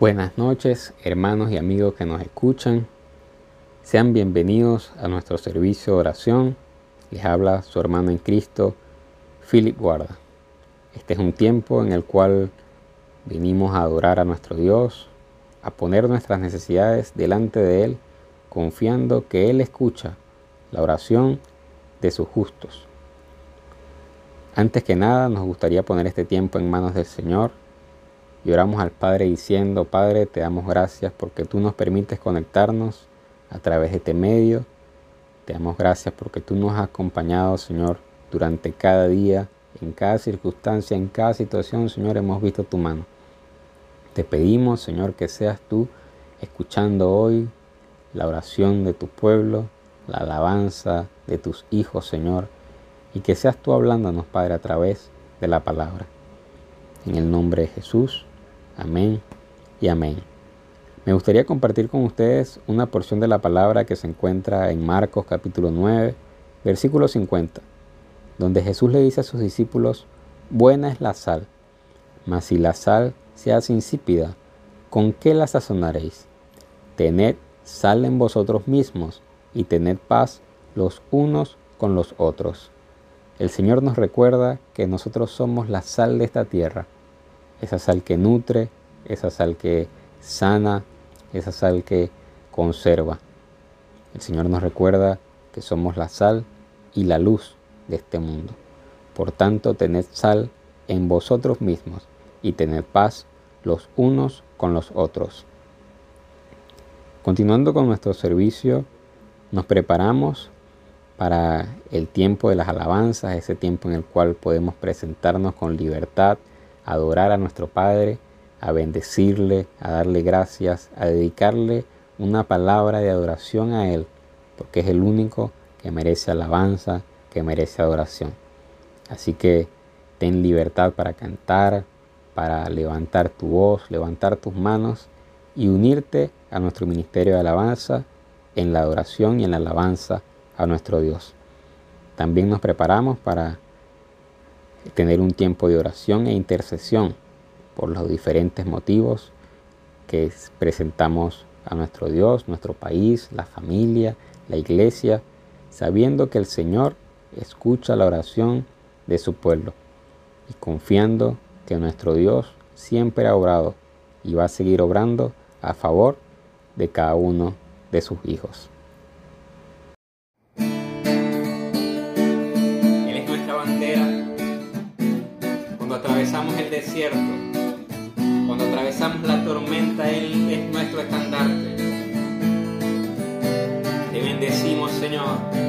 Buenas noches, hermanos y amigos que nos escuchan. Sean bienvenidos a nuestro servicio de oración. Les habla su hermano en Cristo, Philip Guarda. Este es un tiempo en el cual venimos a adorar a nuestro Dios, a poner nuestras necesidades delante de Él, confiando que Él escucha la oración de sus justos. Antes que nada, nos gustaría poner este tiempo en manos del Señor y oramos al Padre diciendo, Padre, te damos gracias porque tú nos permites conectarnos a través de este medio. Te damos gracias porque tú nos has acompañado, Señor, durante cada día, en cada circunstancia, en cada situación, Señor, hemos visto tu mano. Te pedimos, Señor, que seas tú escuchando hoy la oración de tu pueblo, la alabanza de tus hijos, Señor, y que seas tú hablándonos, Padre, a través de la palabra. En el nombre de Jesús. Amén y amén. Me gustaría compartir con ustedes una porción de la palabra que se encuentra en Marcos capítulo 9, versículo 50, donde Jesús le dice a sus discípulos, buena es la sal, mas si la sal se hace insípida, ¿con qué la sazonaréis? Tened sal en vosotros mismos y tened paz los unos con los otros. El Señor nos recuerda que nosotros somos la sal de esta tierra esa sal que nutre, esa sal que sana, esa sal que conserva. El Señor nos recuerda que somos la sal y la luz de este mundo. Por tanto, tened sal en vosotros mismos y tened paz los unos con los otros. Continuando con nuestro servicio, nos preparamos para el tiempo de las alabanzas, ese tiempo en el cual podemos presentarnos con libertad adorar a nuestro Padre, a bendecirle, a darle gracias, a dedicarle una palabra de adoración a Él, porque es el único que merece alabanza, que merece adoración. Así que ten libertad para cantar, para levantar tu voz, levantar tus manos y unirte a nuestro ministerio de alabanza en la adoración y en la alabanza a nuestro Dios. También nos preparamos para tener un tiempo de oración e intercesión por los diferentes motivos que presentamos a nuestro Dios, nuestro país, la familia, la iglesia, sabiendo que el Señor escucha la oración de su pueblo y confiando que nuestro Dios siempre ha obrado y va a seguir obrando a favor de cada uno de sus hijos. Cuando atravesamos la tormenta, Él es nuestro estandarte. Te bendecimos, Señor.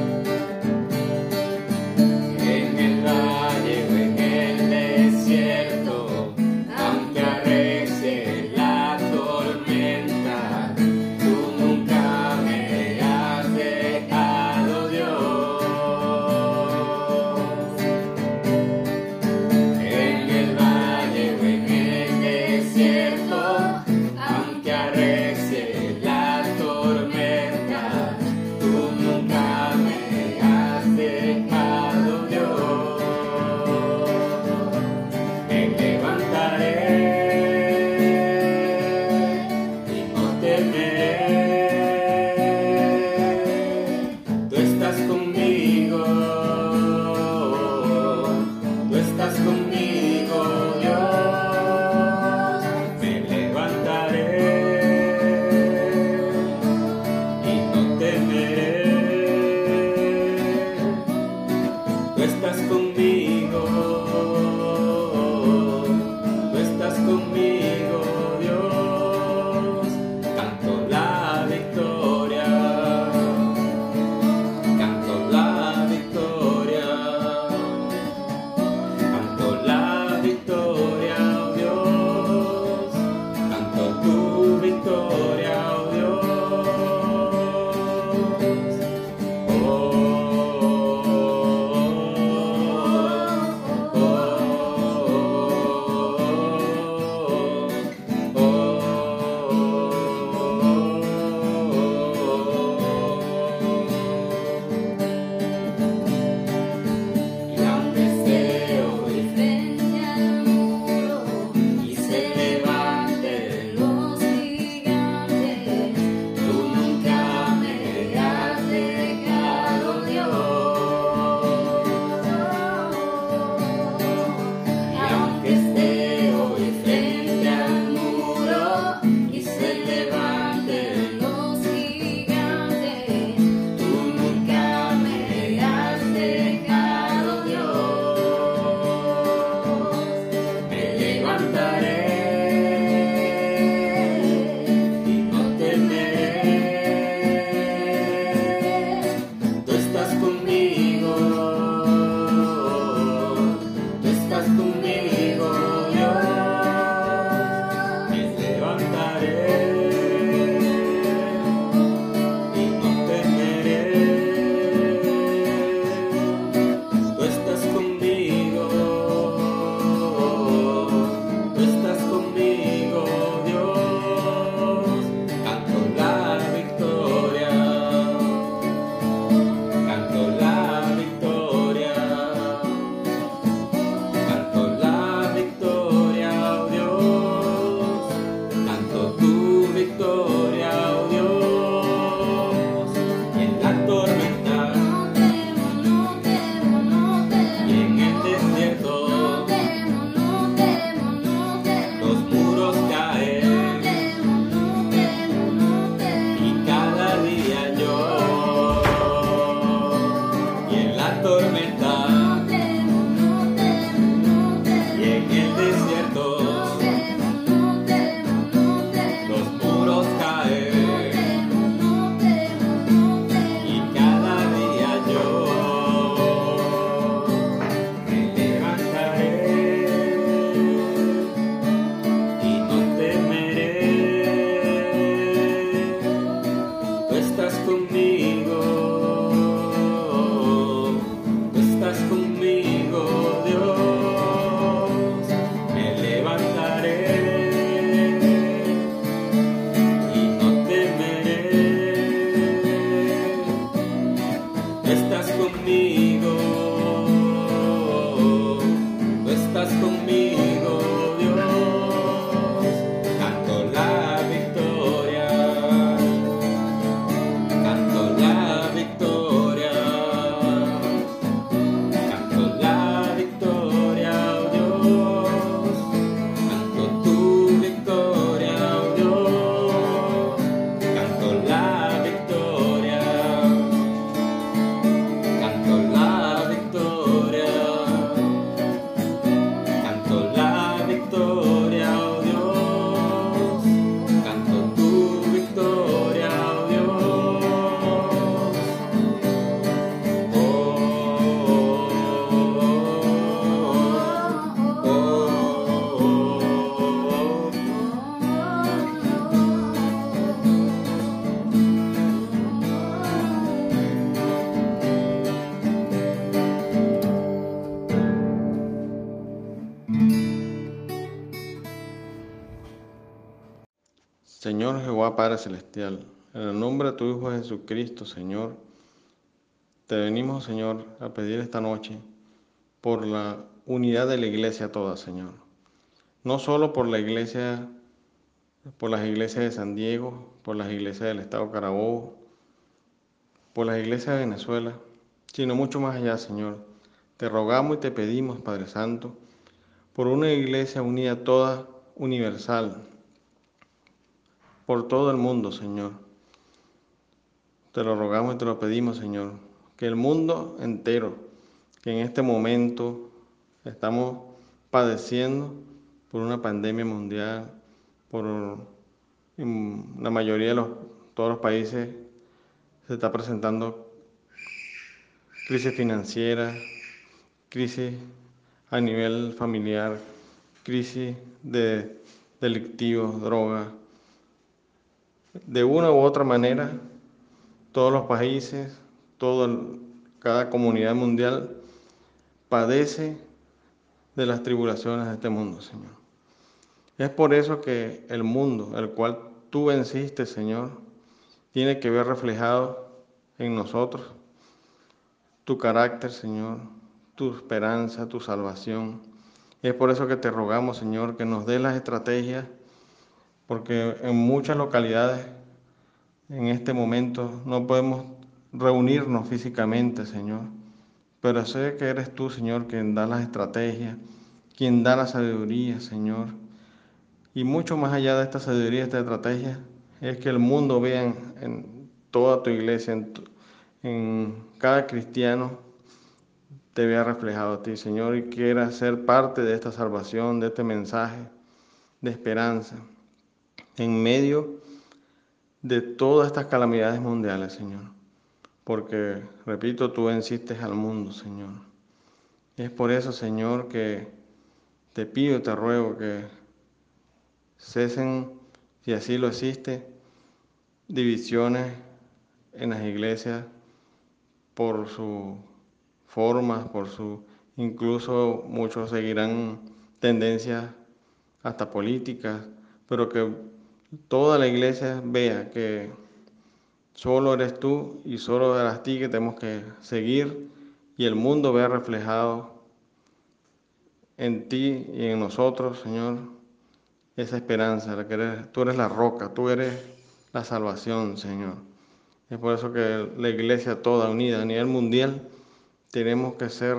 Padre Celestial, en el nombre de tu Hijo Jesucristo, Señor, te venimos, Señor, a pedir esta noche por la unidad de la iglesia toda, Señor. No solo por la iglesia, por las iglesias de San Diego, por las iglesias del Estado Carabobo, por las iglesias de Venezuela, sino mucho más allá, Señor. Te rogamos y te pedimos, Padre Santo, por una iglesia unida toda, universal, por todo el mundo, Señor. Te lo rogamos y te lo pedimos, Señor, que el mundo entero, que en este momento estamos padeciendo por una pandemia mundial, por la mayoría de los, todos los países se está presentando crisis financiera, crisis a nivel familiar, crisis de delictivos, drogas. De una u otra manera, todos los países, todo, cada comunidad mundial padece de las tribulaciones de este mundo, Señor. Es por eso que el mundo, el cual tú venciste, Señor, tiene que ver reflejado en nosotros tu carácter, Señor, tu esperanza, tu salvación. Es por eso que te rogamos, Señor, que nos dé las estrategias, porque en muchas localidades en este momento no podemos reunirnos físicamente, Señor, pero sé que eres tú, Señor, quien da las estrategias, quien da la sabiduría, Señor. Y mucho más allá de esta sabiduría, esta estrategia, es que el mundo vea en, toda tu iglesia, en, en cada cristiano, te vea reflejado a ti, Señor, y quiera ser parte de esta salvación, de este mensaje de esperanza, en medio de todas estas calamidades mundiales, Señor. Porque, repito, tú venciste al mundo, Señor. es por eso, Señor, que te pido te ruego que cesen, si así lo existe, divisiones en las iglesias por su formas, por su, incluso muchos seguirán tendencias hasta políticas, pero que toda la iglesia vea que solo eres tú y solo eres ti que tenemos que seguir y el mundo vea reflejado en ti y en nosotros, Señor, esa esperanza, la que tú eres la roca, tú eres la salvación, Señor. Es por eso que la iglesia toda unida a nivel mundial tenemos que ser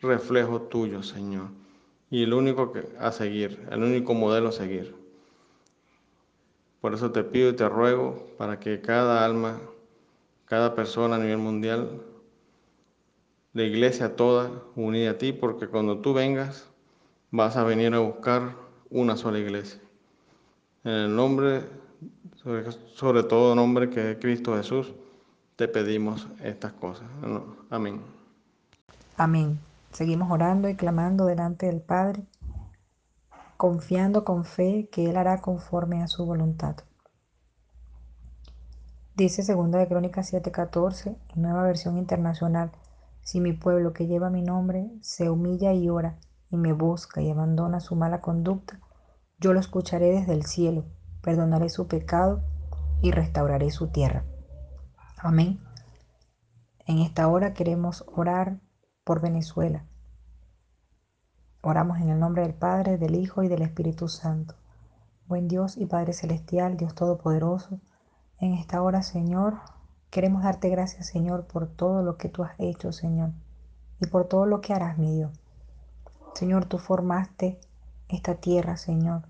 reflejo tuyo, Señor. Y el único que, a seguir, el único modelo a seguir. Por eso te pido y te ruego para que cada alma, cada persona a nivel mundial, la iglesia toda, unida a ti, porque cuando tú vengas, vas a venir a buscar una sola iglesia. En el nombre, sobre, sobre todo nombre que es Cristo Jesús, te pedimos estas cosas. Amén. Amén. Seguimos orando y clamando delante del Padre, confiando con fe que Él hará conforme a su voluntad. Dice 2 de Crónicas 7:14, nueva versión internacional, si mi pueblo que lleva mi nombre se humilla y ora y me busca y abandona su mala conducta, yo lo escucharé desde el cielo, perdonaré su pecado y restauraré su tierra. Amén. En esta hora queremos orar por Venezuela. Oramos en el nombre del Padre, del Hijo y del Espíritu Santo. Buen Dios y Padre Celestial, Dios Todopoderoso, en esta hora, Señor, queremos darte gracias, Señor, por todo lo que tú has hecho, Señor, y por todo lo que harás, mi Dios. Señor, tú formaste esta tierra, Señor.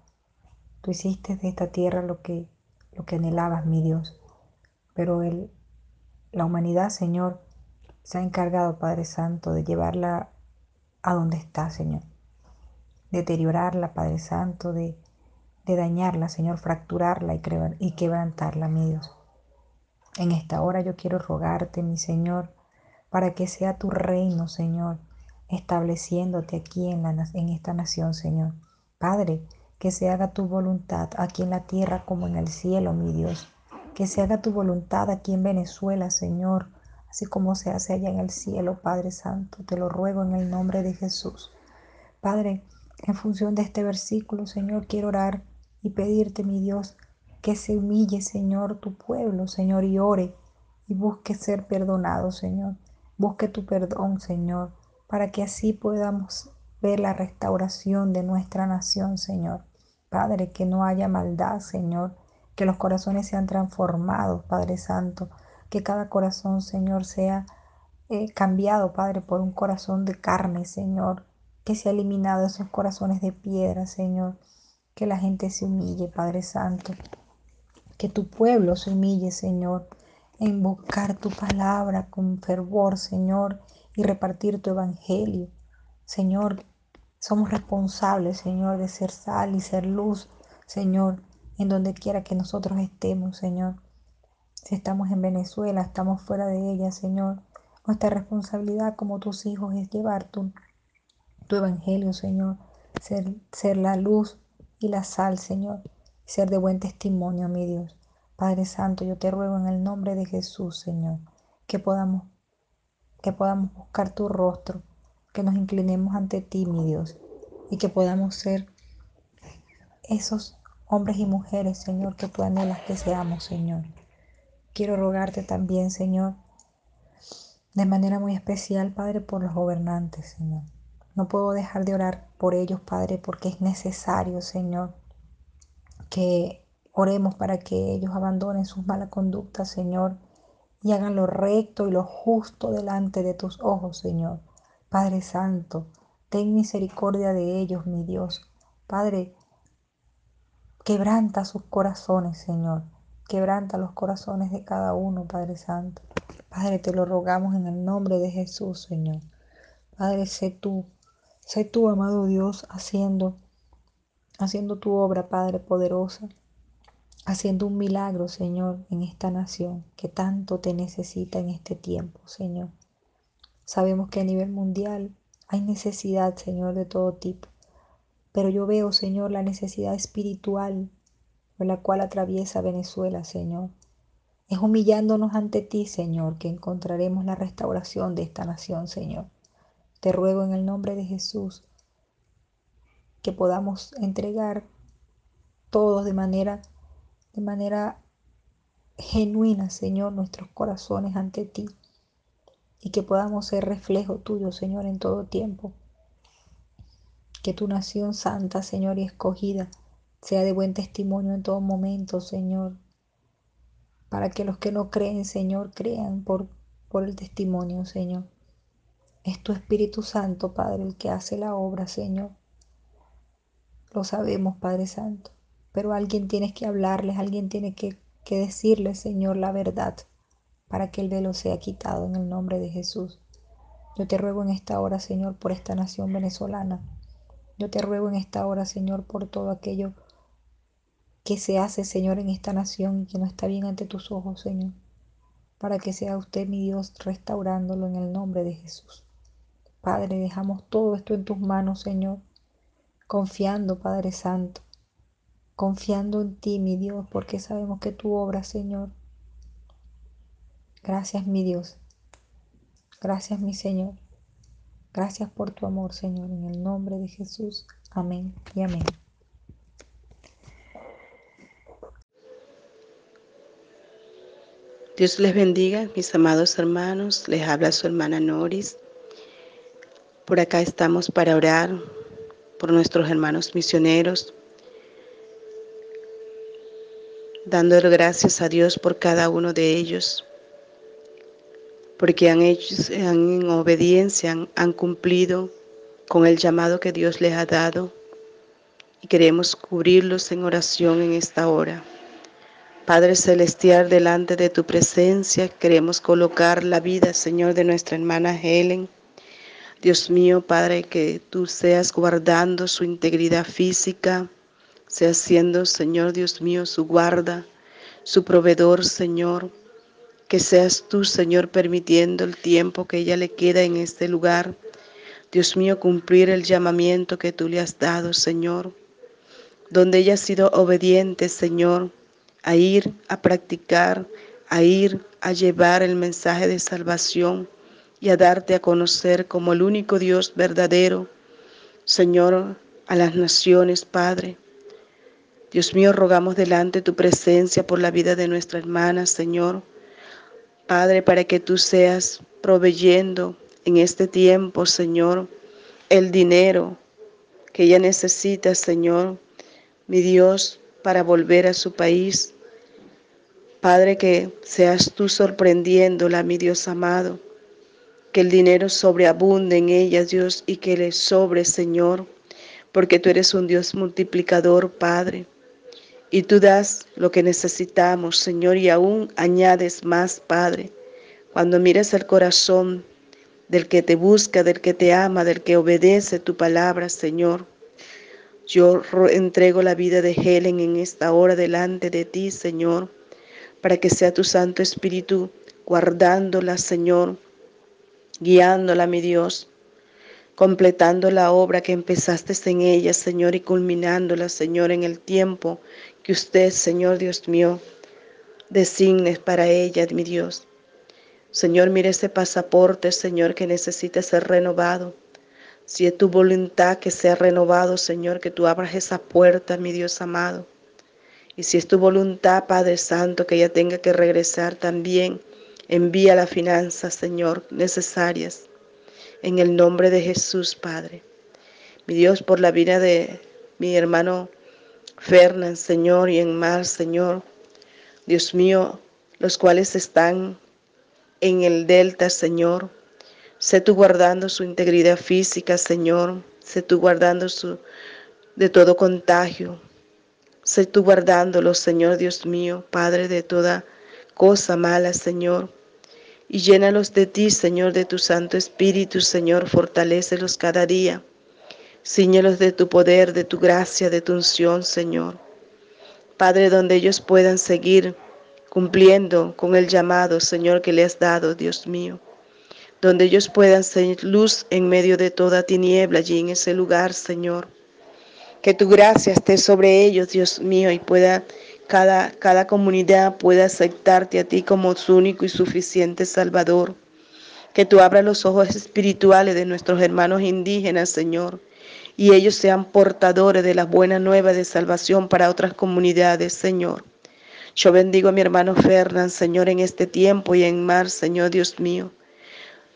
Tú hiciste de esta tierra lo que, lo que anhelabas, mi Dios. Pero el, la humanidad, Señor, se ha encargado, Padre Santo, de llevarla a donde está, Señor. Deteriorarla, Padre Santo, de, de dañarla, Señor, fracturarla y, y quebrantarla, mi Dios. En esta hora yo quiero rogarte, mi Señor, para que sea tu reino, Señor, estableciéndote aquí en, la, en esta nación, Señor. Padre, que se haga tu voluntad aquí en la tierra como en el cielo, mi Dios. Que se haga tu voluntad aquí en Venezuela, Señor, así como se hace allá en el cielo, Padre Santo. Te lo ruego en el nombre de Jesús. Padre, en función de este versículo, Señor, quiero orar y pedirte, mi Dios, que se humille, Señor, tu pueblo, Señor, y ore y busque ser perdonado, Señor. Busque tu perdón, Señor, para que así podamos ver la restauración de nuestra nación, Señor. Padre, que no haya maldad, Señor, que los corazones sean transformados, Padre Santo, que cada corazón, Señor, sea eh, cambiado, Padre, por un corazón de carne, Señor, que se ha eliminado esos corazones de piedra, Señor, que la gente se humille, Padre Santo, que tu pueblo se humille, Señor, en tu palabra con fervor, Señor, y repartir tu evangelio. Señor, somos responsables, Señor, de ser sal y ser luz, Señor, en donde quiera que nosotros estemos, Señor. Si estamos en Venezuela, estamos fuera de ella, Señor. Nuestra responsabilidad como tus hijos es llevar tu, tu evangelio, Señor. Ser, la luz y la sal, Señor. Ser de buen testimonio, mi Dios. Padre Santo, yo te ruego en el nombre de Jesús, Señor, que podamos, que podamos buscar tu rostro, que nos inclinemos ante ti, mi Dios, y que podamos ser esos hombres y mujeres, Señor, que tú anhelas que seamos, Señor. Quiero rogarte también, Señor, de manera muy especial, Padre, por los gobernantes, Señor. No puedo dejar de orar por ellos, Padre, porque es necesario, Señor, que Oremos para que ellos abandonen sus malas conductas, Señor, y hagan lo recto y lo justo delante de tus ojos, Señor. Padre Santo, ten misericordia de ellos, mi Dios. Padre, quebranta sus corazones, Señor. Quebranta los corazones de cada uno, Padre Santo. Padre, te lo rogamos en el nombre de Jesús, Señor. Padre, sé tú, sé tú, amado Dios, haciendo, haciendo tu obra, Padre poderosa haciendo un milagro, Señor, en esta nación que tanto te necesita en este tiempo, Señor. Sabemos que a nivel mundial hay necesidad, Señor, de todo tipo, pero yo veo, Señor, la necesidad espiritual por la cual atraviesa Venezuela, Señor. Es humillándonos ante ti, Señor, que encontraremos la restauración de esta nación, Señor. Te ruego en el nombre de Jesús que podamos entregar todos de manera de manera genuina, Señor, nuestros corazones ante ti y que podamos ser reflejo tuyo, Señor, en todo tiempo. Que tu nación santa, Señor, y escogida sea de buen testimonio en todo momento, Señor, para que los que no creen, Señor, crean por, por el testimonio, Señor. Es tu Espíritu Santo, Padre, el que hace la obra, Señor. Lo sabemos, Padre Santo pero alguien tiene que hablarles, alguien tiene que, decirles, Señor, la verdad para que el velo sea quitado en el nombre de Jesús. Yo te ruego en esta hora, Señor, por esta nación venezolana. Yo te ruego en esta hora, Señor, por todo aquello que se hace, Señor, en esta nación y que no está bien ante tus ojos, Señor. Para que sea usted, mi Dios, restaurándolo en el nombre de Jesús. Padre, dejamos todo esto en tus manos, Señor, confiando, Padre Santo, confiando en ti, mi Dios, porque sabemos que tu obra, Señor. Gracias, mi Dios. Gracias, mi Señor. Gracias por tu amor, Señor, en el nombre de Jesús. Amén y amén. Dios les bendiga, mis amados hermanos. Les habla su hermana Noris. Por acá estamos para orar por nuestros hermanos misioneros, dándole gracias a Dios por cada uno de ellos, porque han hecho, en obediencia, han, han cumplido con el llamado que Dios les ha dado y queremos cubrirlos en oración en esta hora. Padre Celestial, delante de tu presencia queremos colocar la vida, Señor, de nuestra hermana Helen. Dios mío, Padre, que tú seas guardando su integridad física, sea siendo, Señor Dios mío, su guarda, su proveedor, Señor. Que seas tú, Señor, permitiendo el tiempo que ella le queda en este lugar. Dios mío, cumplir el llamamiento que tú le has dado, Señor. Donde ella ha sido obediente, Señor, a ir a practicar, a ir a llevar el mensaje de salvación y a darte a conocer como el único Dios verdadero, Señor, a las naciones, Padre. Dios mío, rogamos delante tu presencia por la vida de nuestra hermana, Señor. Padre, para que tú seas proveyendo en este tiempo, Señor, el dinero que ella necesita, Señor, mi Dios, para volver a su país. Padre, que seas tú sorprendiéndola, mi Dios amado, que el dinero sobreabunde en ella, Dios, y que le sobre, Señor, porque tú eres un Dios multiplicador, Padre. Y tú das lo que necesitamos, Señor, y aún añades más, Padre. Cuando mires el corazón del que te busca, del que te ama, del que obedece tu palabra, Señor. Yo entrego la vida de Helen en esta hora delante de ti, Señor, para que sea tu Santo Espíritu guardándola, Señor, guiándola, mi Dios, completando la obra que empezaste en ella, Señor, y culminándola, Señor, en el tiempo que usted, Señor Dios mío, designes para ella, mi Dios. Señor, mire ese pasaporte, Señor, que necesita ser renovado. Si es tu voluntad que sea renovado, Señor, que tú abras esa puerta, mi Dios amado. Y si es tu voluntad, Padre Santo, que ella tenga que regresar también, envía las finanzas, Señor, necesarias. En el nombre de Jesús, Padre. Mi Dios, por la vida de mi hermano Fernán, Señor, y en mar, Señor. Dios mío, los cuales están en el delta, Señor. Sé tú guardando su integridad física, Señor. Sé tú guardando su de todo contagio. Sé tú guardándolo, Señor Dios mío, Padre de toda cosa mala, Señor. Y llénalos de ti, Señor, de tu Santo Espíritu, Señor. Fortalécelos cada día. Cíñelos de tu poder, de tu gracia, de tu unción, Señor. Padre, donde ellos puedan seguir cumpliendo con el llamado, Señor, que le has dado, Dios mío. Donde ellos puedan ser luz en medio de toda tiniebla allí en ese lugar, Señor. Que tu gracia esté sobre ellos, Dios mío, y pueda cada, cada comunidad pueda aceptarte a ti como su único y suficiente Salvador. Que tú abras los ojos espirituales de nuestros hermanos indígenas, Señor y ellos sean portadores de la buena nueva de salvación para otras comunidades, Señor. Yo bendigo a mi hermano Fernán, Señor, en este tiempo y en mar, Señor Dios mío.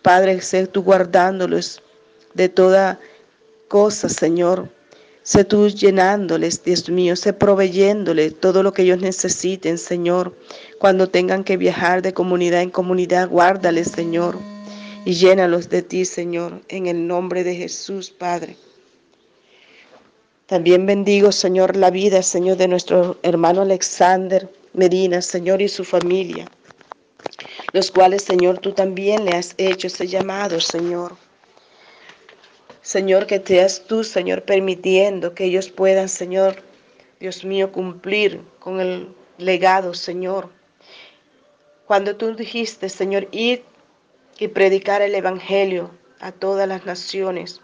Padre, sé tú guardándolos de toda cosa, Señor. Sé tú llenándoles, Dios mío, sé proveyéndoles todo lo que ellos necesiten, Señor. Cuando tengan que viajar de comunidad en comunidad, guárdales, Señor. Y llénalos de ti, Señor, en el nombre de Jesús, Padre. También bendigo, Señor, la vida, Señor, de nuestro hermano Alexander Medina, Señor, y su familia, los cuales, Señor, tú también le has hecho ese llamado, Señor. Señor, que seas tú, Señor, permitiendo que ellos puedan, Señor, Dios mío, cumplir con el legado, Señor. Cuando tú dijiste, Señor, ir y predicar el Evangelio a todas las naciones,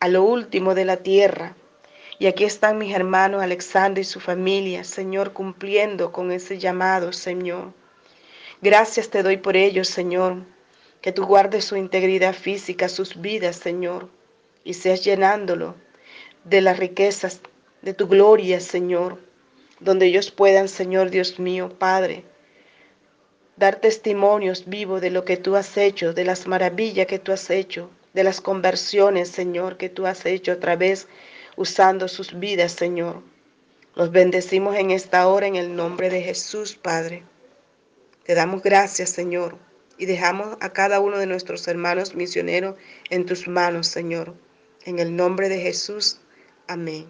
a lo último de la tierra, y aquí están mis hermanos Alexander y su familia, Señor, cumpliendo con ese llamado, Señor. Gracias te doy por ellos, Señor. Que tú guardes su integridad física, sus vidas, Señor, y seas llenándolo de las riquezas de tu gloria, Señor, donde ellos puedan, Señor Dios mío, Padre, dar testimonios vivos de lo que tú has hecho, de las maravillas que tú has hecho, de las conversiones, Señor, que tú has hecho a través usando sus vidas, Señor. Los bendecimos en esta hora en el nombre de Jesús, Padre. Te damos gracias, Señor, y dejamos a cada uno de nuestros hermanos misioneros en tus manos, Señor. En el nombre de Jesús. Amén.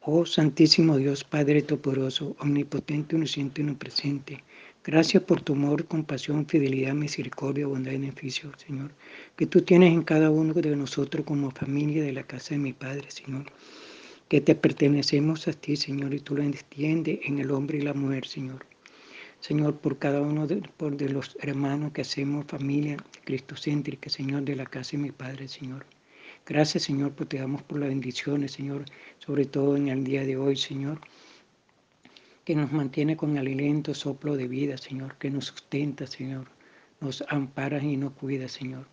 Oh Santísimo Dios, Padre Toporoso, Omnipotente, Omnisciente y Omnipresente, Gracias por tu amor, compasión, fidelidad, misericordia, bondad y beneficio, Señor, que tú tienes en cada uno de nosotros como familia de la casa de mi Padre, Señor. Que te pertenecemos a ti, Señor, y tú lo entiendes en el hombre y la mujer, Señor. Señor, por cada uno de, por de los hermanos que hacemos familia cristocéntrica, Señor, de la casa de mi Padre, Señor. Gracias, Señor, porque te damos por las bendiciones, Señor, sobre todo en el día de hoy, Señor que nos mantiene con aliento, soplo de vida, Señor, que nos sustenta, Señor, nos ampara y nos cuida, Señor.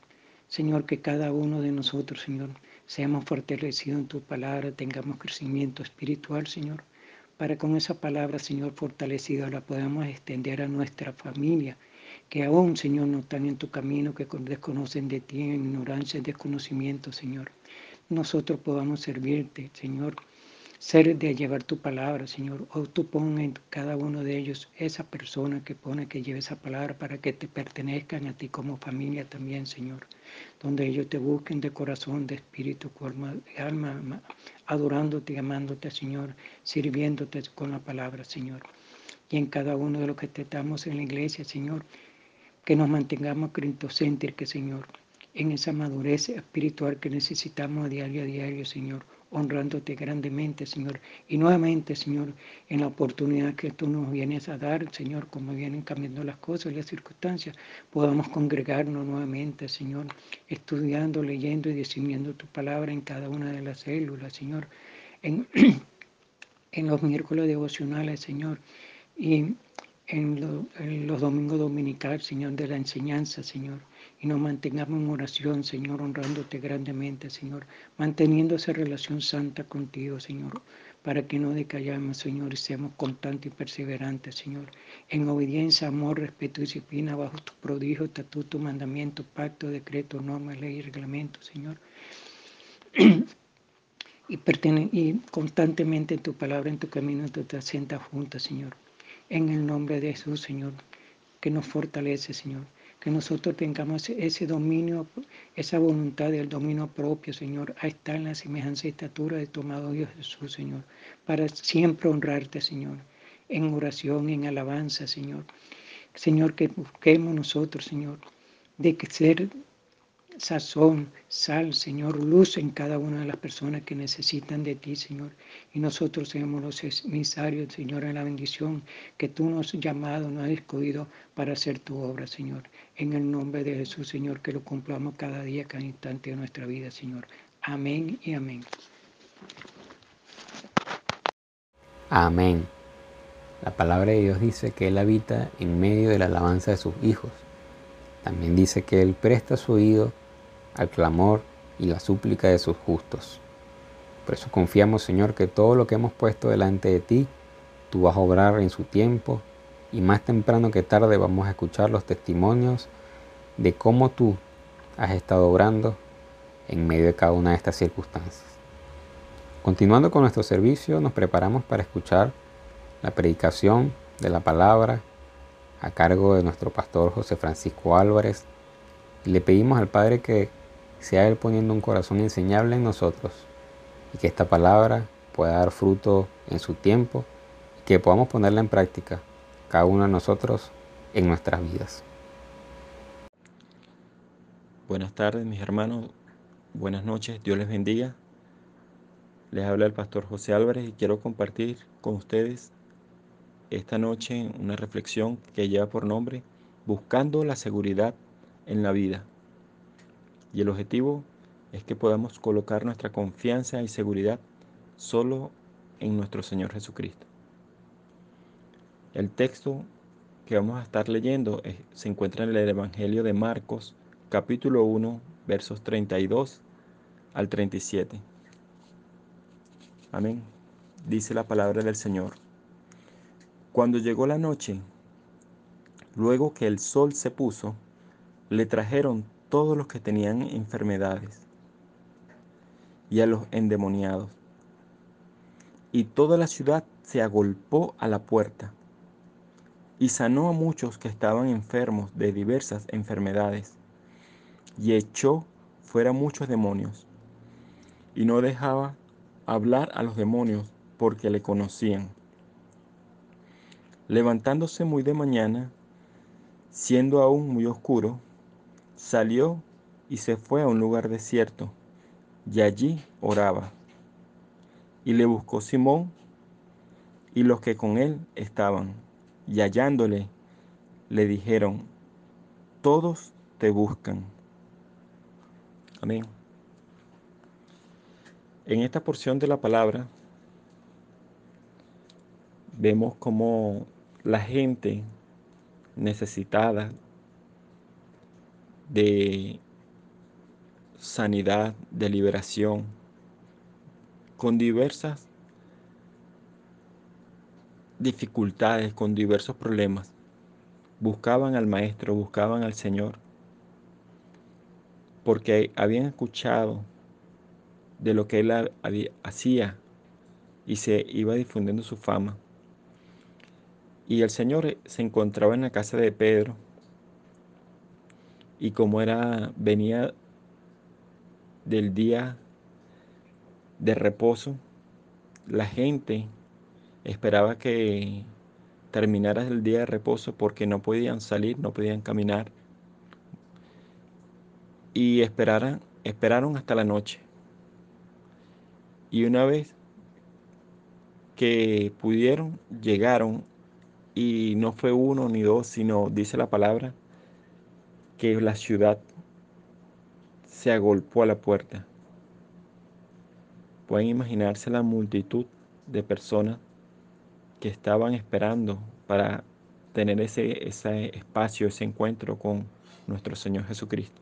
Señor, que cada uno de nosotros, Señor, seamos fortalecidos en tu palabra, tengamos crecimiento espiritual, Señor, para con esa palabra, Señor, fortalecida la podamos extender a nuestra familia, que aún, Señor, no están en tu camino, que desconocen de ti en ignorancia y desconocimiento, Señor. Nosotros podamos servirte, Señor, ser de llevar tu palabra, Señor, o tú pon en cada uno de ellos esa persona que pone que lleve esa palabra para que te pertenezcan a ti como familia también, Señor, donde ellos te busquen de corazón, de espíritu, de alma, adorándote amándote, Señor, sirviéndote con la palabra, Señor. Y en cada uno de los que estamos en la iglesia, Señor, que nos mantengamos cristocéntricos, Señor, en esa madurez espiritual que necesitamos a diario a diario, Señor honrándote grandemente, Señor. Y nuevamente, Señor, en la oportunidad que tú nos vienes a dar, Señor, como vienen cambiando las cosas y las circunstancias, podamos congregarnos nuevamente, Señor, estudiando, leyendo y discerniendo tu palabra en cada una de las células, Señor. En, en los miércoles devocionales, Señor, y en, en los domingos dominicales, Señor, de la enseñanza, Señor y nos mantengamos en oración, Señor, honrándote grandemente, Señor, manteniendo esa relación santa contigo, Señor, para que no decayamos, Señor, y seamos constantes y perseverantes, Señor, en obediencia, amor, respeto y disciplina bajo tu prodigio, estatuto, mandamiento, pacto, decreto, norma, ley y reglamento, Señor. y, y constantemente en tu palabra, en tu camino, tú te asientas juntas, Señor. En el nombre de Jesús, Señor, que nos fortalece, Señor que nosotros tengamos ese dominio, esa voluntad del dominio propio, Señor, a estar en la semejanza y estatura de tu amado Dios Jesús, Señor, para siempre honrarte, Señor, en oración, en alabanza, Señor. Señor, que busquemos nosotros, Señor, de ser sazón, sal, Señor, luz en cada una de las personas que necesitan de ti, Señor. Y nosotros seamos los emisarios, Señor, en la bendición que tú nos has llamado, nos has escogido para hacer tu obra, Señor. En el nombre de Jesús, Señor, que lo cumplamos cada día, cada instante de nuestra vida, Señor. Amén y amén. Amén. La palabra de Dios dice que Él habita en medio de la alabanza de sus hijos. También dice que Él presta su oído al clamor y la súplica de sus justos. Por eso confiamos, Señor, que todo lo que hemos puesto delante de ti, tú vas a obrar en su tiempo y más temprano que tarde vamos a escuchar los testimonios de cómo tú has estado obrando en medio de cada una de estas circunstancias. Continuando con nuestro servicio, nos preparamos para escuchar la predicación de la palabra a cargo de nuestro pastor José Francisco Álvarez y le pedimos al Padre que sea Él poniendo un corazón enseñable en nosotros y que esta palabra pueda dar fruto en su tiempo y que podamos ponerla en práctica cada uno de nosotros en nuestras vidas. Buenas tardes mis hermanos, buenas noches, Dios les bendiga. Les habla el pastor José Álvarez y quiero compartir con ustedes esta noche una reflexión que lleva por nombre Buscando la seguridad en la vida. Y el objetivo es que podamos colocar nuestra confianza y seguridad solo en nuestro Señor Jesucristo. El texto que vamos a estar leyendo se encuentra en el Evangelio de Marcos, capítulo 1, versos 32 al 37. Amén. Dice la palabra del Señor. Cuando llegó la noche, luego que el sol se puso, le trajeron todos los que tenían enfermedades y a los endemoniados. Y toda la ciudad se agolpó a la puerta y sanó a muchos que estaban enfermos de diversas enfermedades y echó fuera muchos demonios y no dejaba hablar a los demonios porque le conocían. Levantándose muy de mañana, siendo aún muy oscuro, Salió y se fue a un lugar desierto, y allí oraba. Y le buscó Simón y los que con él estaban, y hallándole, le dijeron, todos te buscan. Amén. En esta porción de la palabra vemos como la gente necesitada de sanidad, de liberación, con diversas dificultades, con diversos problemas. Buscaban al Maestro, buscaban al Señor, porque habían escuchado de lo que Él hacía y se iba difundiendo su fama. Y el Señor se encontraba en la casa de Pedro y como era venía del día de reposo, la gente esperaba que terminara el día de reposo porque no podían salir, no podían caminar. Y esperaron, esperaron hasta la noche. Y una vez que pudieron, llegaron y no fue uno ni dos, sino dice la palabra que la ciudad se agolpó a la puerta. Pueden imaginarse la multitud de personas que estaban esperando para tener ese, ese espacio, ese encuentro con nuestro Señor Jesucristo.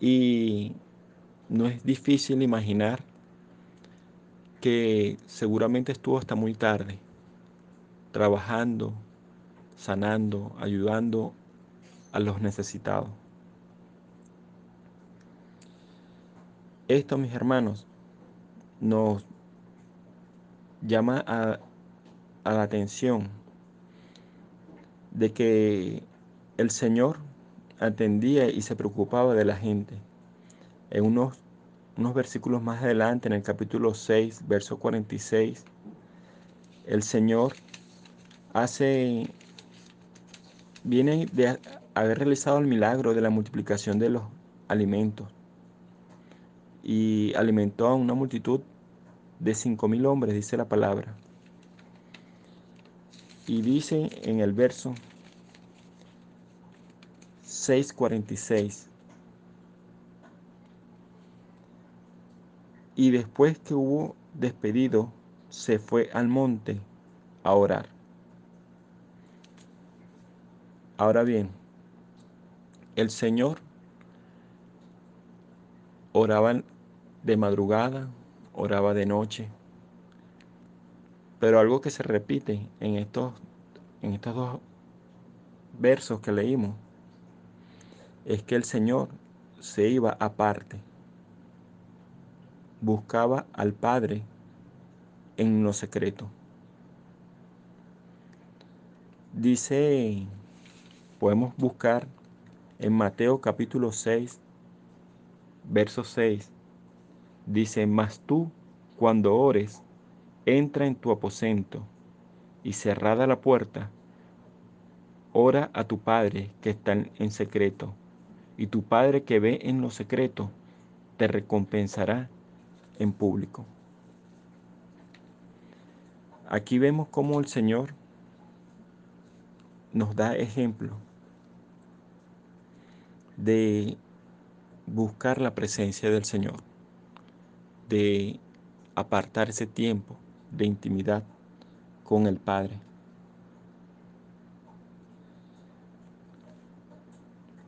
Y no es difícil imaginar que seguramente estuvo hasta muy tarde trabajando, sanando, ayudando a los necesitados. Esto, mis hermanos, nos llama a, la atención de que el Señor atendía y se preocupaba de la gente. En unos, unos versículos más adelante, en el capítulo 6, verso 46, el Señor hace, viene de haber realizado el milagro de la multiplicación de los alimentos y alimentó a una multitud de cinco mil hombres, dice la palabra. Y dice en el verso 6:46, y después que hubo despedido, se fue al monte a orar. Ahora bien, el Señor oraba de madrugada, oraba de noche. Pero algo que se repite en estos, en estos dos versos que leímos es que el Señor se iba aparte, buscaba al Padre en lo secreto. Dice, podemos buscar en Mateo capítulo 6, verso 6, dice, mas tú cuando ores, entra en tu aposento y cerrada la puerta, ora a tu Padre que está en secreto, y tu Padre que ve en lo secreto te recompensará en público. Aquí vemos cómo el Señor nos da ejemplo de buscar la presencia del Señor, de apartar ese tiempo de intimidad con el Padre.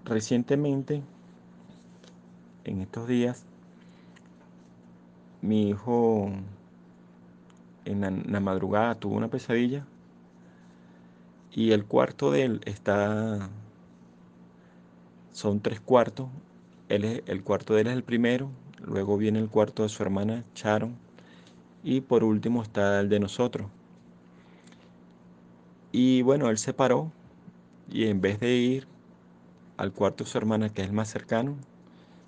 Recientemente, en estos días, mi hijo en la, madrugada tuvo una pesadilla y el cuarto de él está, son tres cuartos, él es, el cuarto de él es el primero, luego viene el cuarto de su hermana Sharon y por último está el de nosotros. Y bueno, él se paró y en vez de ir al cuarto de su hermana, que es el más cercano,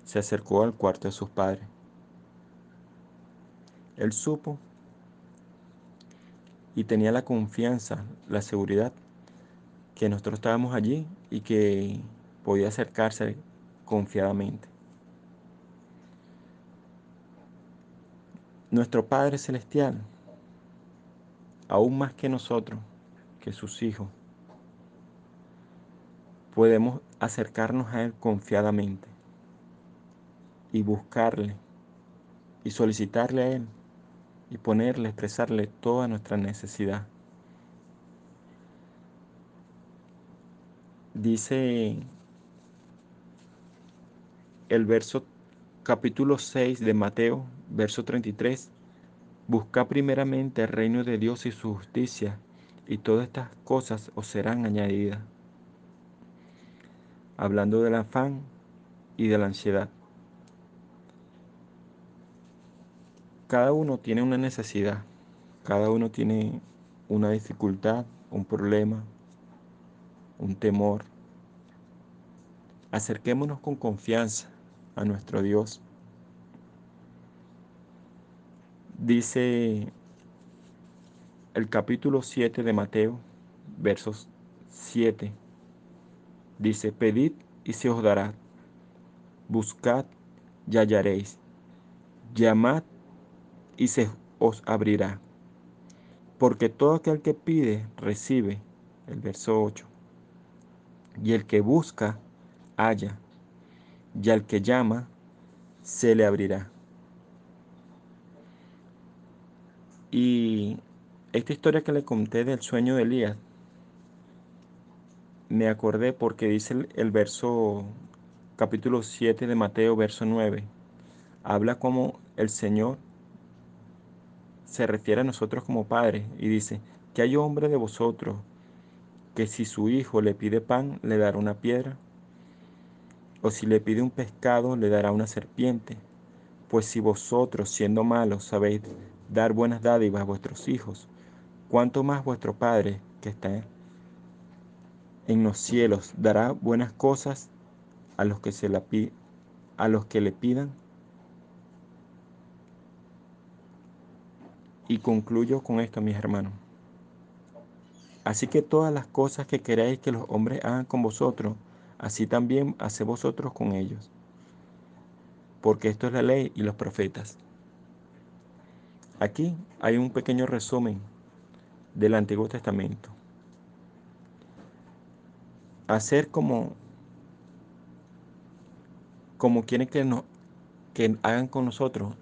se acercó al cuarto de sus padres. Él supo y tenía la confianza, la seguridad que nosotros estábamos allí y que podía acercarse confiadamente. Nuestro Padre Celestial, aún más que nosotros, que sus hijos, podemos acercarnos a Él confiadamente y buscarle y solicitarle a Él y ponerle, expresarle toda nuestra necesidad. Dice el verso capítulo 6 de Mateo, verso 33, busca primeramente el reino de Dios y su justicia, y todas estas cosas os serán añadidas. Hablando del afán y de la ansiedad. Cada uno tiene una necesidad, cada uno tiene una dificultad, un problema, un temor. Acerquémonos con confianza a nuestro Dios. Dice el capítulo 7 de Mateo, versos 7. Dice, pedid y se os dará, buscad y hallaréis, llamad y se os abrirá. Porque todo aquel que pide, recibe, el verso 8. Y el que busca, halla y al que llama, se le abrirá. Y esta historia que le conté del sueño de Elías, me acordé porque dice el, verso capítulo 7 de Mateo, verso 9, habla como el Señor se refiere a nosotros como padres y dice, que hay hombre de vosotros que si su hijo le pide pan, le dará una piedra o si le pide un pescado, le dará una serpiente. Pues si vosotros, siendo malos, sabéis dar buenas dádivas a vuestros hijos, cuánto más vuestro Padre, que está en los cielos, dará buenas cosas a los que, se la a los que le pidan. Y concluyo con esto, mis hermanos. Así que todas las cosas que queráis que los hombres hagan con vosotros, así también hace vosotros con ellos. Porque esto es la ley y los profetas. Aquí hay un pequeño resumen del Antiguo Testamento. Hacer como, como quieren que, que hagan con nosotros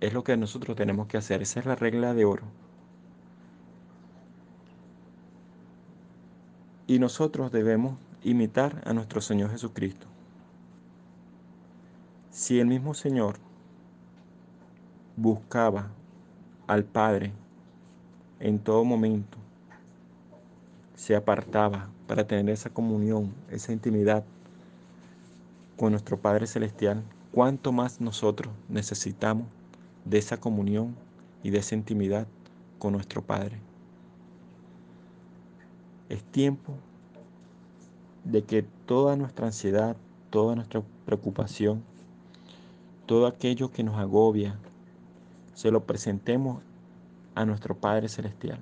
es lo que nosotros tenemos que hacer. Esa es la regla de oro. Y nosotros debemos imitar a nuestro Señor Jesucristo. Si el mismo Señor buscaba al Padre en todo momento, se apartaba para tener esa comunión, esa intimidad con nuestro Padre Celestial, cuánto más nosotros necesitamos de esa comunión y de esa intimidad con nuestro Padre. Es tiempo de que toda nuestra ansiedad, toda nuestra preocupación, todo aquello que nos agobia, se lo presentemos a nuestro Padre Celestial.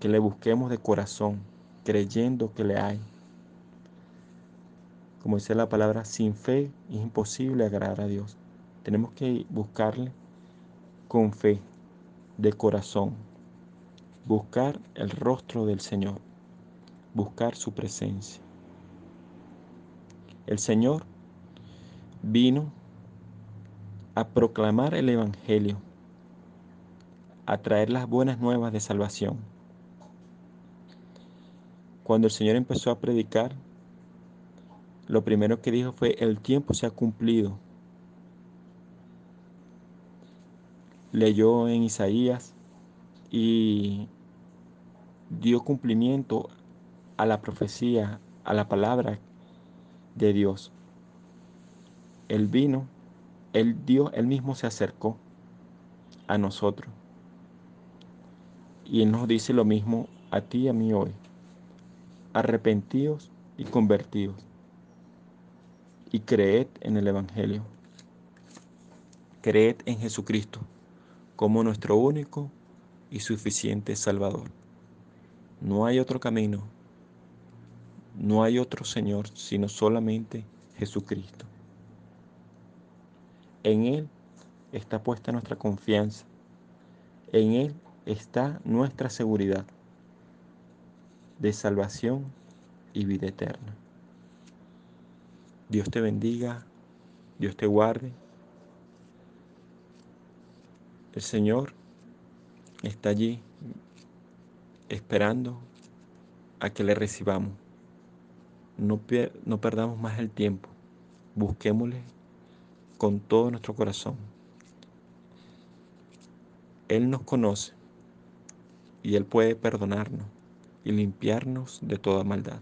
Que le busquemos de corazón, creyendo que le hay. Como dice la palabra, sin fe es imposible agradar a Dios. Tenemos que buscarle con fe, de corazón. Buscar el rostro del Señor buscar su presencia. El Señor vino a proclamar el Evangelio, a traer las buenas nuevas de salvación. Cuando el Señor empezó a predicar, lo primero que dijo fue, el tiempo se ha cumplido. Leyó en Isaías y dio cumplimiento a la profecía, a la palabra de Dios. Él vino, Él Dios, Él mismo se acercó a nosotros. Y Él nos dice lo mismo a ti y a mí hoy. Arrepentidos y convertidos. Y creed en el Evangelio. Creed en Jesucristo como nuestro único y suficiente Salvador. No hay otro camino no hay otro Señor sino solamente Jesucristo. En Él está puesta nuestra confianza. En Él está nuestra seguridad de salvación y vida eterna. Dios te bendiga, Dios te guarde. El Señor está allí esperando a que le recibamos no, no perdamos más el tiempo. Busquémosle con todo nuestro corazón. Él nos conoce y Él puede perdonarnos y limpiarnos de toda maldad.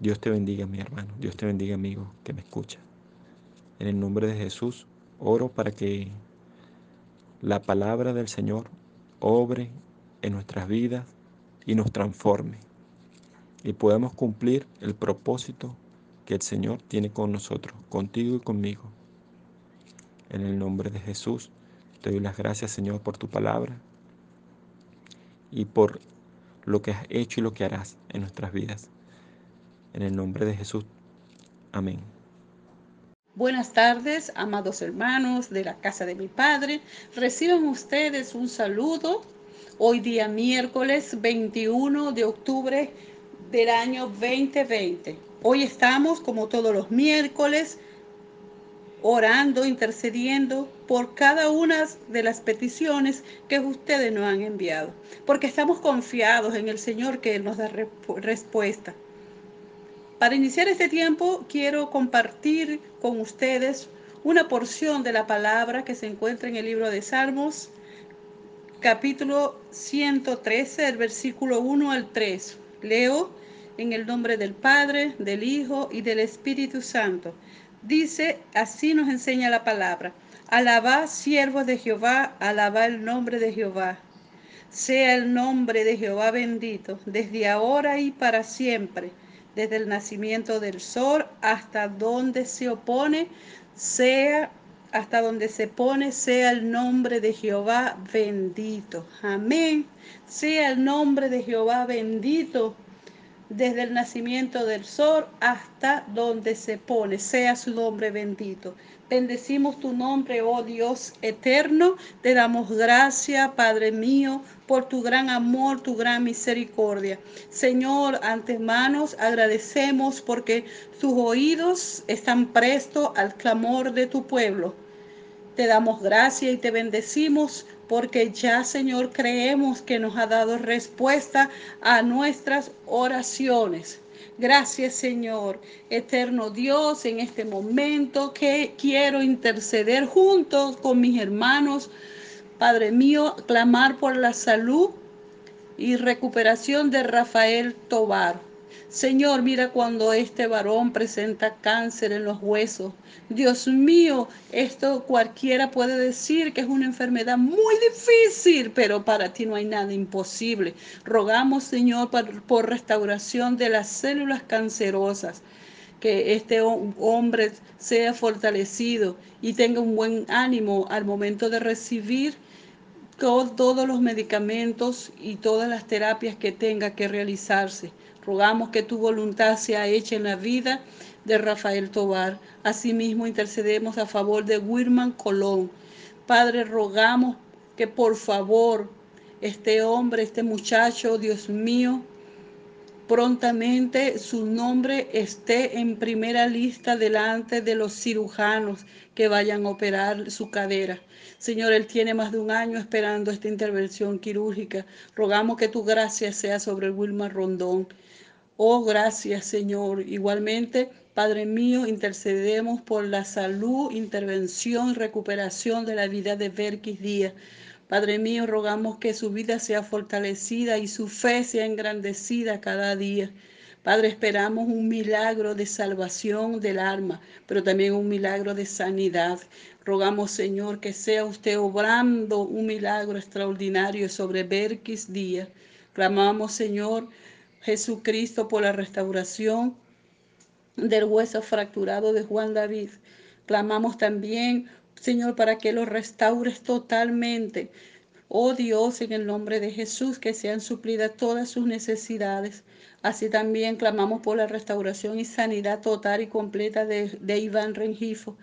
Dios te bendiga, mi hermano. Dios te bendiga, amigo, que me escucha. En el nombre de Jesús, oro para que la palabra del Señor obre en nuestras vidas y nos transforme y podamos cumplir el propósito que el Señor tiene con nosotros, contigo y conmigo. En el nombre de Jesús, te doy las gracias, Señor, por tu palabra y por lo que has hecho y lo que harás en nuestras vidas. En el nombre de Jesús. Amén. Buenas tardes, amados hermanos de la casa de mi Padre. Reciban ustedes un saludo hoy día miércoles 21 de octubre del año 2020. Hoy estamos, como todos los miércoles, orando, intercediendo por cada una de las peticiones que ustedes nos han enviado, porque estamos confiados en el Señor que nos da respuesta. Para iniciar este tiempo quiero compartir con ustedes una porción de la palabra que se encuentra en el libro de Salmos, capítulo 113, el versículo 1 al 3. Leo en el nombre del Padre, del Hijo y del Espíritu Santo. Dice, así nos enseña la palabra. Alabá, siervos de Jehová, alabá el nombre de Jehová. Sea el nombre de Jehová bendito, desde ahora y para siempre desde el nacimiento del sol hasta donde se opone, sea hasta donde se pone, sea el nombre de Jehová bendito. Amén. Sea el nombre de Jehová bendito desde el nacimiento del sol hasta donde se pone, sea su nombre bendito. Bendecimos tu nombre, oh Dios eterno. Te damos gracias, Padre mío, por tu gran amor, tu gran misericordia. Señor, manos agradecemos porque tus oídos están prestos al clamor de tu pueblo. Te damos gracias y te bendecimos porque ya, Señor, creemos que nos ha dado respuesta a nuestras oraciones. Gracias, Señor, eterno Dios, en este momento que quiero interceder juntos con mis hermanos. Padre mío, clamar por la salud y recuperación de Rafael Tobar. Señor, mira cuando este varón presenta cáncer en los huesos. Dios mío, esto cualquiera puede decir que es una enfermedad muy difícil, pero para ti no hay nada imposible. Rogamos, Señor, por, restauración de las células cancerosas que este hombre sea fortalecido y tenga un buen ánimo al momento de recibir todos los medicamentos y todas las terapias que tenga que realizarse. Rogamos que tu voluntad sea hecha en la vida de Rafael Tobar. Asimismo, intercedemos a favor de Wirman Colón. Padre, rogamos que por favor este hombre, este muchacho, Dios mío, prontamente su nombre esté en primera lista delante de los cirujanos que vayan a operar su cadera. Señor, él tiene más de un año esperando esta intervención quirúrgica. Rogamos que tu gracia sea sobre Wilmar Rondón. Oh, gracias, Señor. Igualmente, Padre mío, intercedemos por la salud, intervención y recuperación de la vida de Berkis Díaz. Padre mío, rogamos que su vida sea fortalecida y su fe sea engrandecida cada día. Padre, esperamos un milagro de salvación del alma, pero también un milagro de sanidad. Rogamos, Señor, que sea usted obrando un milagro extraordinario sobre Berkis Díaz. Clamamos, Señor, Jesucristo por la restauración del hueso fracturado de Juan David. Clamamos también, Señor, para que lo restaures totalmente. Oh Dios, en el nombre de Jesús, que sean suplidas todas sus necesidades. Así también clamamos por la restauración y sanidad total y completa de, de Iván Rengifo.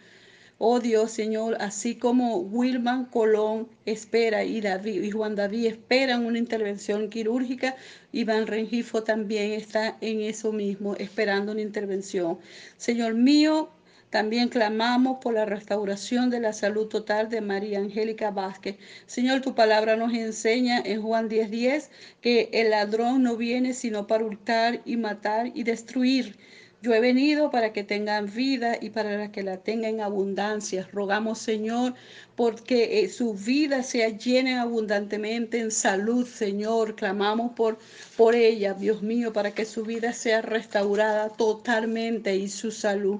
Oh Dios, Señor, así como Wilman Colón espera y, y Juan David esperan una intervención quirúrgica, Iván Rengifo también está en eso mismo, esperando una intervención. Señor mío, También clamamos por la restauración de la salud total de María Angélica Vázquez. Señor, tu palabra nos enseña en Juan 10:10 10, que el ladrón no viene sino para hurtar y matar y destruir. Yo he venido para que tengan vida y para que la tengan en abundancia. Rogamos, Señor, porque eh, su vida sea llena abundantemente en salud, Señor. Clamamos por, por ella, Dios mío, para que su vida sea restaurada totalmente y su salud.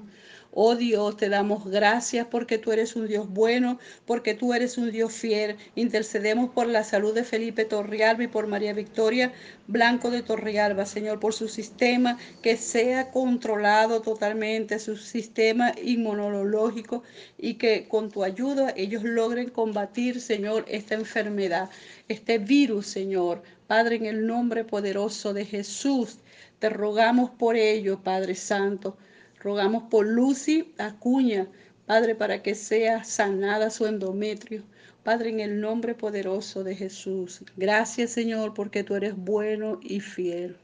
Oh Dios, te damos gracias porque tú eres un Dios bueno, porque tú eres un Dios fiel. Intercedemos por la salud de Felipe Torrialba y por María Victoria Blanco de Torrialba, Señor, por su sistema, que sea controlado totalmente, su sistema inmunológico y que con tu ayuda ellos logren combatir, Señor, esta enfermedad, este virus, Señor. Padre, en el nombre poderoso de Jesús, te rogamos por ello, Padre Santo. Rogamos por Lucy Acuña, Padre, para que sea sanada su endometrio. Padre, en el nombre poderoso de Jesús. Gracias, Señor, porque tú eres bueno y fiel.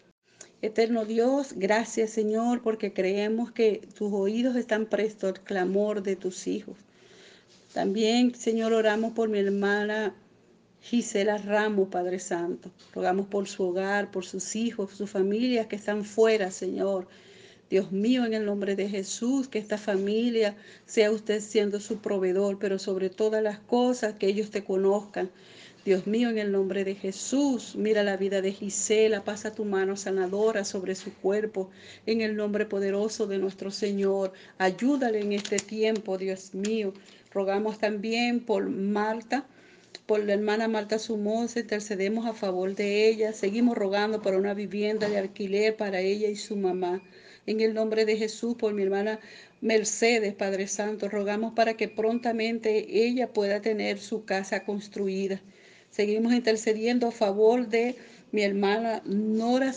Eterno Dios, gracias, Señor, porque creemos que tus oídos están prestos al clamor de tus hijos. También, Señor, oramos por mi hermana Gisela Ramos, Padre Santo. Rogamos por su hogar, por sus hijos, sus familias que están fuera, Señor Dios mío, en el nombre de Jesús, que esta familia sea usted siendo su proveedor, pero sobre todas las cosas que ellos te conozcan. Dios mío, en el nombre de Jesús, mira la vida de Gisela, pasa tu mano sanadora sobre su cuerpo, en el nombre poderoso de nuestro Señor. Ayúdale en este tiempo, Dios mío. Rogamos también por Marta, por la hermana Marta Sumosa, intercedemos a favor de ella. Seguimos rogando por una vivienda de alquiler para ella y su mamá. En el nombre de Jesús, por mi hermana Mercedes, Padre Santo, rogamos para que prontamente ella pueda tener su casa construida. Seguimos intercediendo a favor de mi hermana Nora,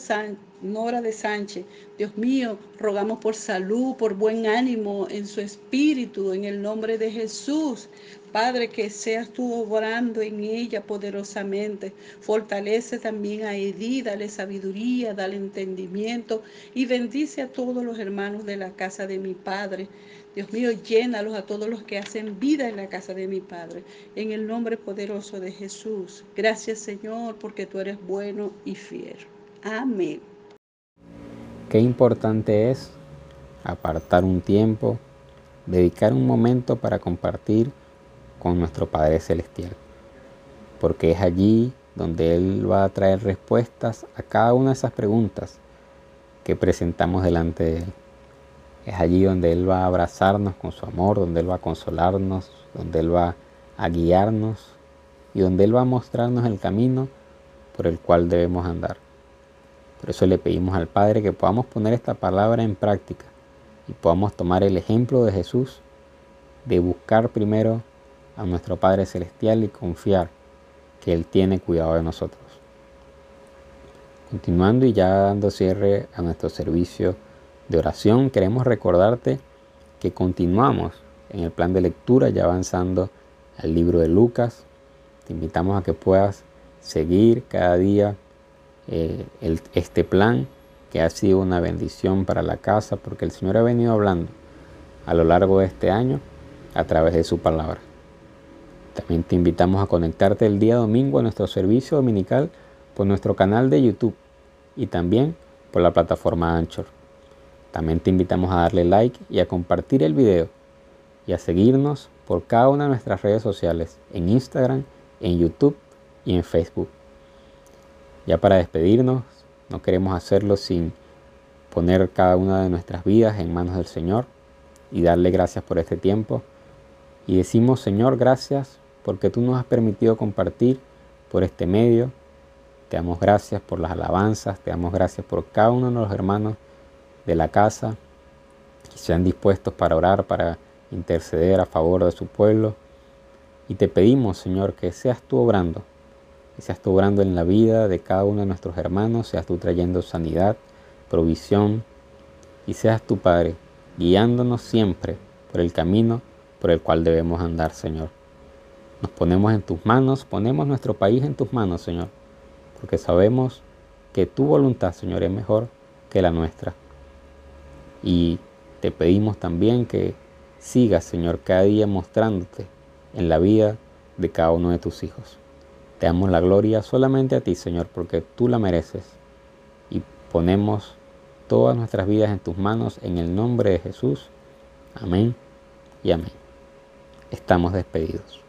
Nora de Sánchez. Dios mío, rogamos por salud, por buen ánimo en su espíritu, en el nombre de Jesús. Padre, que seas tú obrando en ella poderosamente. Fortalece también a Edith, dale sabiduría, dale entendimiento y bendice a todos los hermanos de la casa de mi Padre. Dios mío, llénalos a todos los que hacen vida en la casa de mi Padre. En el nombre poderoso de Jesús. Gracias Señor, porque tú eres bueno y fiel. Amén. Qué importante es apartar un tiempo, dedicar un momento para compartir con nuestro Padre Celestial, porque es allí donde Él va a traer respuestas a cada una de esas preguntas que presentamos delante de Él. Es allí donde Él va a abrazarnos con su amor, donde Él va a consolarnos, donde Él va a guiarnos y donde Él va a mostrarnos el camino por el cual debemos andar. Por eso le pedimos al Padre que podamos poner esta palabra en práctica y podamos tomar el ejemplo de Jesús de buscar primero a nuestro Padre Celestial y confiar que Él tiene cuidado de nosotros. Continuando y ya dando cierre a nuestro servicio de oración, queremos recordarte que continuamos en el plan de lectura ya avanzando al libro de Lucas. Te invitamos a que puedas seguir cada día eh, este plan que ha sido una bendición para la casa porque el Señor ha venido hablando a lo largo de este año a través de su palabra. También te invitamos a conectarte el día domingo a nuestro servicio dominical por nuestro canal de YouTube y también por la plataforma Anchor. También te invitamos a darle like y a compartir el video y a seguirnos por cada una de nuestras redes sociales en Instagram, en YouTube y en Facebook. Ya para despedirnos, no queremos hacerlo sin poner cada una de nuestras vidas en manos del Señor y darle gracias por este tiempo. Y decimos, Señor, gracias porque tú nos has permitido compartir por este medio. Te damos gracias por las alabanzas, te damos gracias por cada uno de los hermanos de la casa que sean dispuestos para orar, para interceder a favor de su pueblo. Y te pedimos, Señor, que seas tú obrando, seas tú obrando en la vida de cada uno de nuestros hermanos, seas tú trayendo sanidad, provisión, y seas tu Padre, guiándonos siempre por el camino por el cual debemos andar, Señor. Nos ponemos en tus manos, ponemos nuestro país en tus manos, Señor, porque sabemos que tu voluntad, Señor, es mejor que la nuestra. Y te pedimos también que siga, Señor, cada día mostrándote en la vida de cada uno de tus hijos. Te damos la gloria solamente a ti, Señor, porque tú la mereces. Y ponemos todas nuestras vidas en tus manos en el nombre de Jesús. Amén y amén. Estamos despedidos.